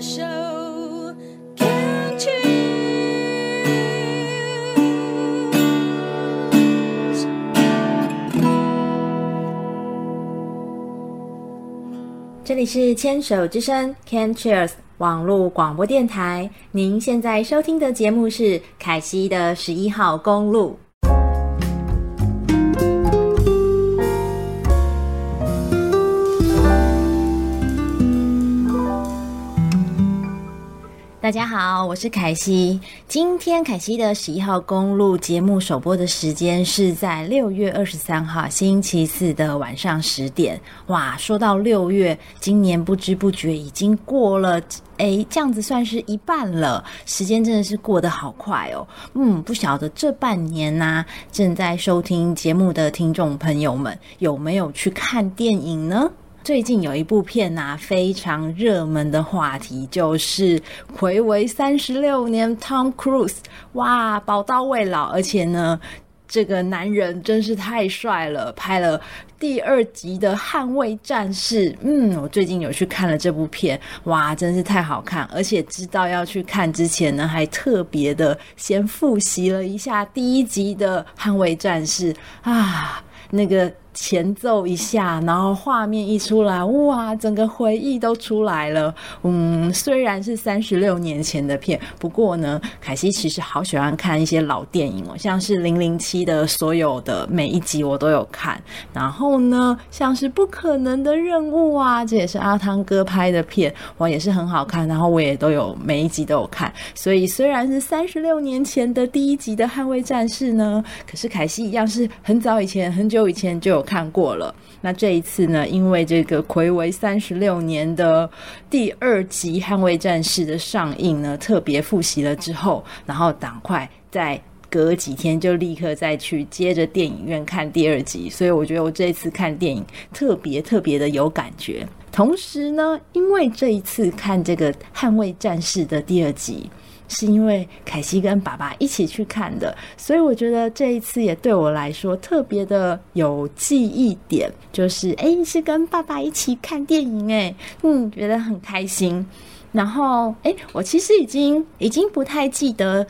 的手，Can cheers。这里是牵手之声，Can cheers 网络广播电台。您现在收听的节目是凯西的十一号公路。大家好，我是凯西。今天凯西的十一号公路节目首播的时间是在六月二十三号星期四的晚上十点。哇，说到六月，今年不知不觉已经过了，诶，这样子算是一半了。时间真的是过得好快哦。嗯，不晓得这半年呐、正在收听节目的听众朋友们有没有去看电影呢？最近有一部片呐、啊，非常热门的话题就是回违三十六年，Tom Cruise，哇，宝刀未老，而且呢，这个男人真是太帅了，拍了第二集的《捍卫战士》。嗯，我最近有去看了这部片，哇，真是太好看，而且知道要去看之前呢，还特别的先复习了一下第一集的《捍卫战士》啊，那个。前奏一下，然后画面一出来，哇，整个回忆都出来了。嗯，虽然是三十六年前的片，不过呢，凯西其实好喜欢看一些老电影哦，像是《零零七》的所有的每一集我都有看。然后呢，像是《不可能的任务》啊，这也是阿汤哥拍的片，哇，也是很好看。然后我也都有每一集都有看。所以虽然是三十六年前的第一集的《捍卫战士》呢，可是凯西一样是很早以前、很久以前就有。看过了，那这一次呢，因为这个魁为三十六年的第二集《捍卫战士》的上映呢，特别复习了之后，然后赶快再隔几天就立刻再去接着电影院看第二集，所以我觉得我这一次看电影特别特别的有感觉。同时呢，因为这一次看这个《捍卫战士》的第二集。是因为凯西跟爸爸一起去看的，所以我觉得这一次也对我来说特别的有记忆点，就是诶，是跟爸爸一起看电影，诶，嗯，觉得很开心。然后诶，我其实已经已经不太记得。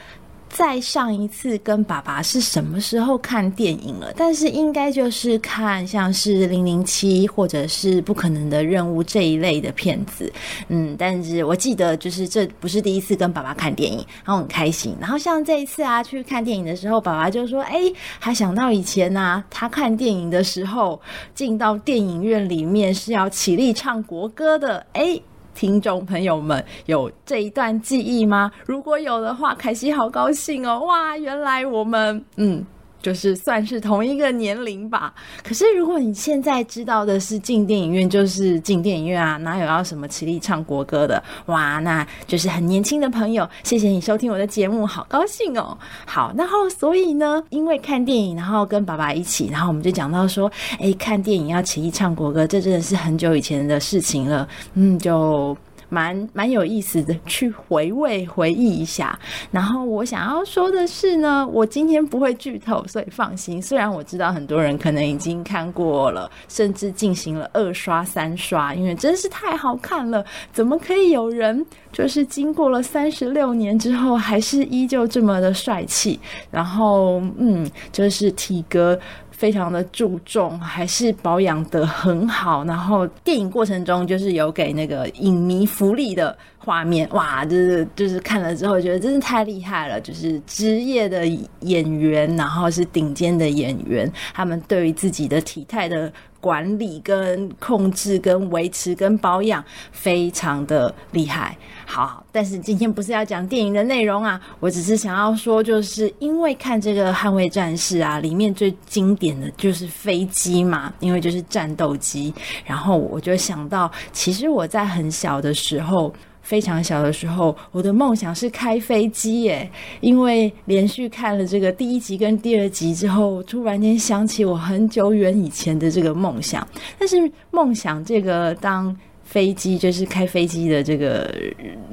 再上一次跟爸爸是什么时候看电影了？但是应该就是看像是《零零七》或者是《不可能的任务》这一类的片子。嗯，但是我记得就是这不是第一次跟爸爸看电影，然后很开心。然后像这一次啊，去看电影的时候，爸爸就说：“哎，还想到以前啊，他看电影的时候进到电影院里面是要起立唱国歌的。”哎。听众朋友们有这一段记忆吗？如果有的话，凯西好高兴哦！哇，原来我们嗯。就是算是同一个年龄吧。可是如果你现在知道的是进电影院就是进电影院啊，哪有要什么起立唱国歌的？哇，那就是很年轻的朋友。谢谢你收听我的节目，好高兴哦。好，然后所以呢，因为看电影，然后跟爸爸一起，然后我们就讲到说，哎，看电影要起立唱国歌，这真的是很久以前的事情了。嗯，就。蛮蛮有意思的，去回味回忆一下。然后我想要说的是呢，我今天不会剧透，所以放心。虽然我知道很多人可能已经看过了，甚至进行了二刷、三刷，因为真是太好看了。怎么可以有人就是经过了三十六年之后，还是依旧这么的帅气？然后，嗯，就是体格。非常的注重，还是保养得很好。然后电影过程中就是有给那个影迷福利的画面，哇，就是就是看了之后觉得真是太厉害了。就是职业的演员，然后是顶尖的演员，他们对于自己的体态的。管理跟控制跟维持跟保养非常的厉害，好，但是今天不是要讲电影的内容啊，我只是想要说，就是因为看这个《捍卫战士》啊，里面最经典的就是飞机嘛，因为就是战斗机，然后我就想到，其实我在很小的时候。非常小的时候，我的梦想是开飞机耶。因为连续看了这个第一集跟第二集之后，突然间想起我很久远以前的这个梦想。但是梦想这个当飞机，就是开飞机的这个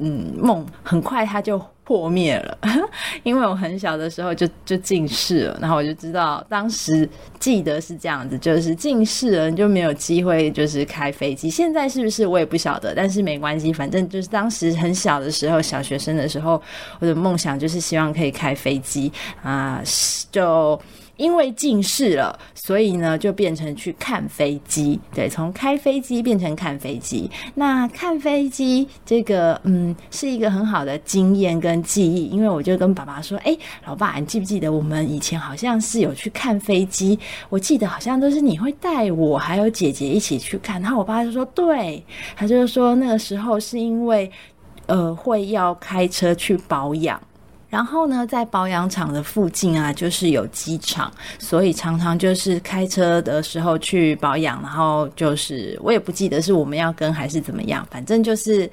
嗯梦，很快它就破灭了。因为我很小的时候就就近视了，然后我就知道当时记得是这样子，就是近视了就没有机会就是开飞机。现在是不是我也不晓得，但是没关系，反正就是当时很小的时候，小学生的时候，我的梦想就是希望可以开飞机啊，就。因为近视了，所以呢就变成去看飞机。对，从开飞机变成看飞机。那看飞机这个，嗯，是一个很好的经验跟记忆。因为我就跟爸爸说：“哎，老爸，你记不记得我们以前好像是有去看飞机？我记得好像都是你会带我还有姐姐一起去看。”然后我爸就说：“对。”他就是说那个时候是因为，呃，会要开车去保养。然后呢，在保养厂的附近啊，就是有机场，所以常常就是开车的时候去保养。然后就是我也不记得是我们要跟还是怎么样，反正就是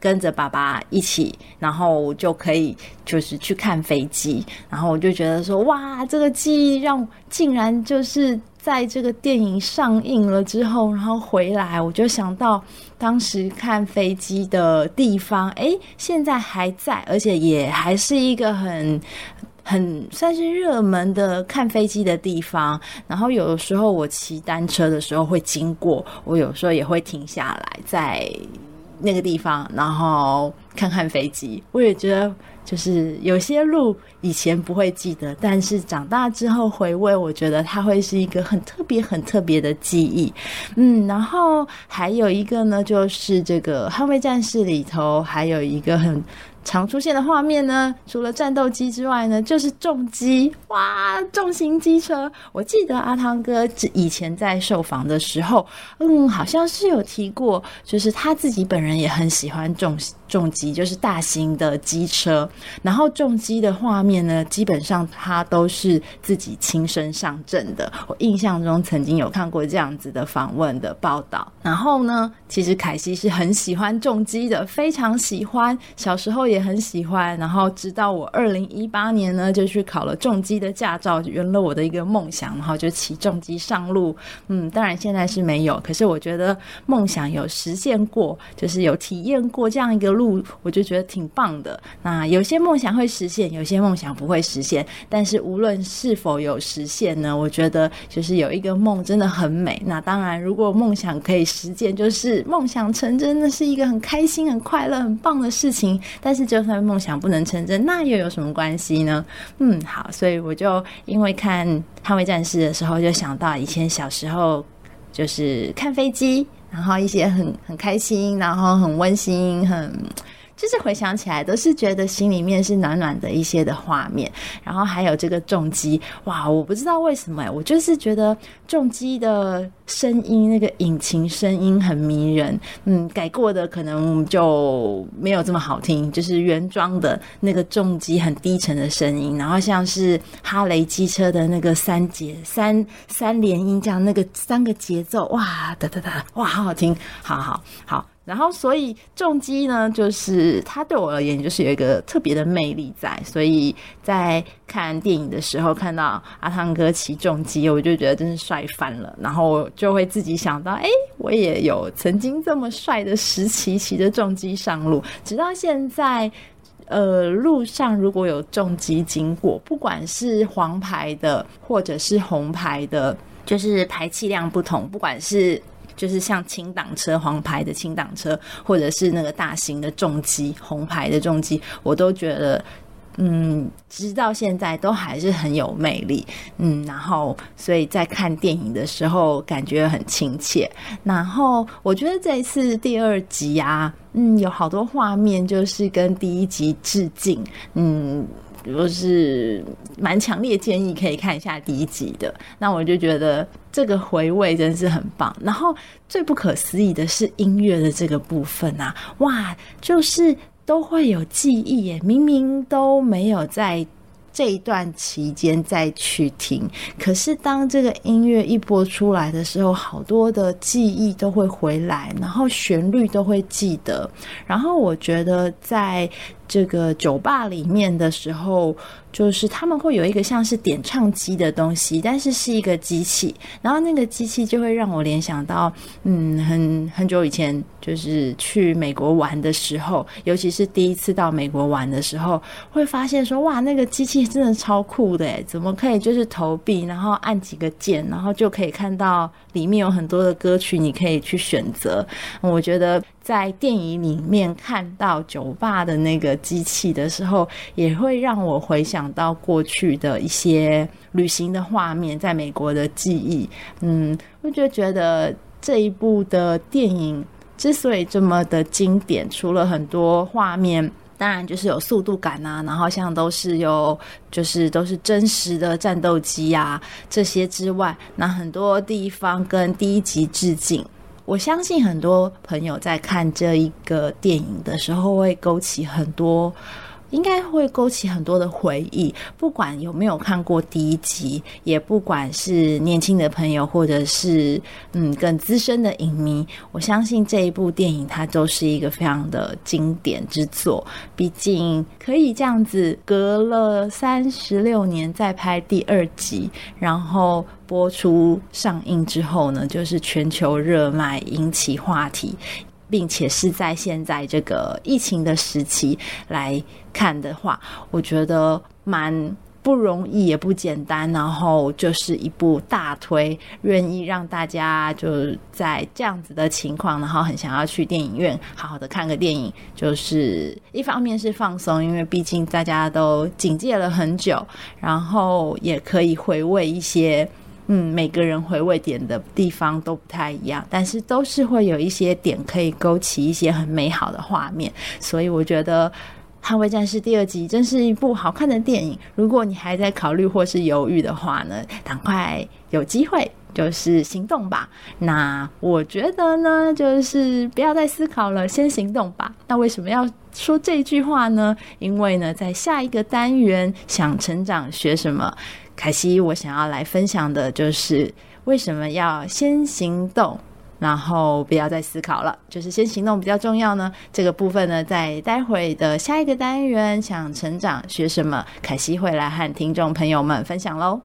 跟着爸爸一起，然后就可以就是去看飞机。然后我就觉得说，哇，这个记忆让竟然就是。在这个电影上映了之后，然后回来，我就想到当时看飞机的地方，诶，现在还在，而且也还是一个很很算是热门的看飞机的地方。然后有的时候我骑单车的时候会经过，我有时候也会停下来在那个地方，然后看看飞机。我也觉得。就是有些路以前不会记得，但是长大之后回味，我觉得它会是一个很特别、很特别的记忆。嗯，然后还有一个呢，就是这个《捍卫战士》里头还有一个很。常出现的画面呢，除了战斗机之外呢，就是重机哇，重型机车。我记得阿汤哥以前在受访的时候，嗯，好像是有提过，就是他自己本人也很喜欢重重机，就是大型的机车。然后重机的画面呢，基本上他都是自己亲身上阵的。我印象中曾经有看过这样子的访问的报道。然后呢，其实凯西是很喜欢重机的，非常喜欢，小时候也。很喜欢，然后直到我二零一八年呢，就去考了重机的驾照，圆了我的一个梦想，然后就骑重机上路。嗯，当然现在是没有，可是我觉得梦想有实现过，就是有体验过这样一个路，我就觉得挺棒的。那有些梦想会实现，有些梦想不会实现，但是无论是否有实现呢，我觉得就是有一个梦真的很美。那当然，如果梦想可以实践，就是梦想成真的是一个很开心、很快乐、很棒的事情。但是就算梦想不能成真，那又有什么关系呢？嗯，好，所以我就因为看《捍卫战士》的时候，就想到以前小时候就是看飞机，然后一些很很开心，然后很温馨，很。就是回想起来，都是觉得心里面是暖暖的一些的画面，然后还有这个重机，哇，我不知道为什么，我就是觉得重机的声音，那个引擎声音很迷人。嗯，改过的可能就没有这么好听，就是原装的那个重机很低沉的声音，然后像是哈雷机车的那个三节三三连音这样，那个三个节奏，哇哒哒哒，哇，好好听，好好好。然后，所以重机呢，就是它对我而言就是有一个特别的魅力在。所以在看电影的时候，看到阿汤哥骑重机，我就觉得真是帅翻了。然后就会自己想到，哎，我也有曾经这么帅的时期，骑着重机上路。直到现在，呃，路上如果有重机经过，不管是黄牌的或者是红牌的，就是排气量不同，不管是。就是像轻档车、黄牌的轻档车，或者是那个大型的重机、红牌的重机，我都觉得，嗯，直到现在都还是很有魅力，嗯，然后所以在看电影的时候感觉很亲切。然后我觉得这一次第二集啊，嗯，有好多画面就是跟第一集致敬，嗯。如是蛮强烈建议可以看一下第一集的，那我就觉得这个回味真是很棒。然后最不可思议的是音乐的这个部分啊，哇，就是都会有记忆耶，明明都没有在。这一段期间再去听，可是当这个音乐一播出来的时候，好多的记忆都会回来，然后旋律都会记得。然后我觉得在这个酒吧里面的时候，就是他们会有一个像是点唱机的东西，但是是一个机器，然后那个机器就会让我联想到，嗯，很很久以前就是去美国玩的时候，尤其是第一次到美国玩的时候，会发现说，哇，那个机器真的超酷的，怎么可以就是投币，然后按几个键，然后就可以看到里面有很多的歌曲，你可以去选择。我觉得。在电影里面看到酒吧的那个机器的时候，也会让我回想到过去的一些旅行的画面，在美国的记忆。嗯，我就觉得这一部的电影之所以这么的经典，除了很多画面，当然就是有速度感啊，然后像都是有就是都是真实的战斗机啊这些之外，那很多地方跟第一集致敬。我相信很多朋友在看这一个电影的时候，会勾起很多。应该会勾起很多的回忆，不管有没有看过第一集，也不管是年轻的朋友，或者是嗯更资深的影迷，我相信这一部电影它都是一个非常的经典之作。毕竟可以这样子隔了三十六年再拍第二集，然后播出上映之后呢，就是全球热卖，引起话题。并且是在现在这个疫情的时期来看的话，我觉得蛮不容易，也不简单。然后就是一部大推，愿意让大家就在这样子的情况，然后很想要去电影院好好的看个电影。就是一方面是放松，因为毕竟大家都警戒了很久，然后也可以回味一些。嗯，每个人回味点的地方都不太一样，但是都是会有一些点可以勾起一些很美好的画面，所以我觉得《捍卫战士》第二集真是一部好看的电影。如果你还在考虑或是犹豫的话呢，赶快有机会就是行动吧。那我觉得呢，就是不要再思考了，先行动吧。那为什么要说这句话呢？因为呢，在下一个单元想成长学什么？凯西，我想要来分享的就是为什么要先行动，然后不要再思考了，就是先行动比较重要呢？这个部分呢，在待会的下一个单元，想成长学什么？凯西会来和听众朋友们分享喽。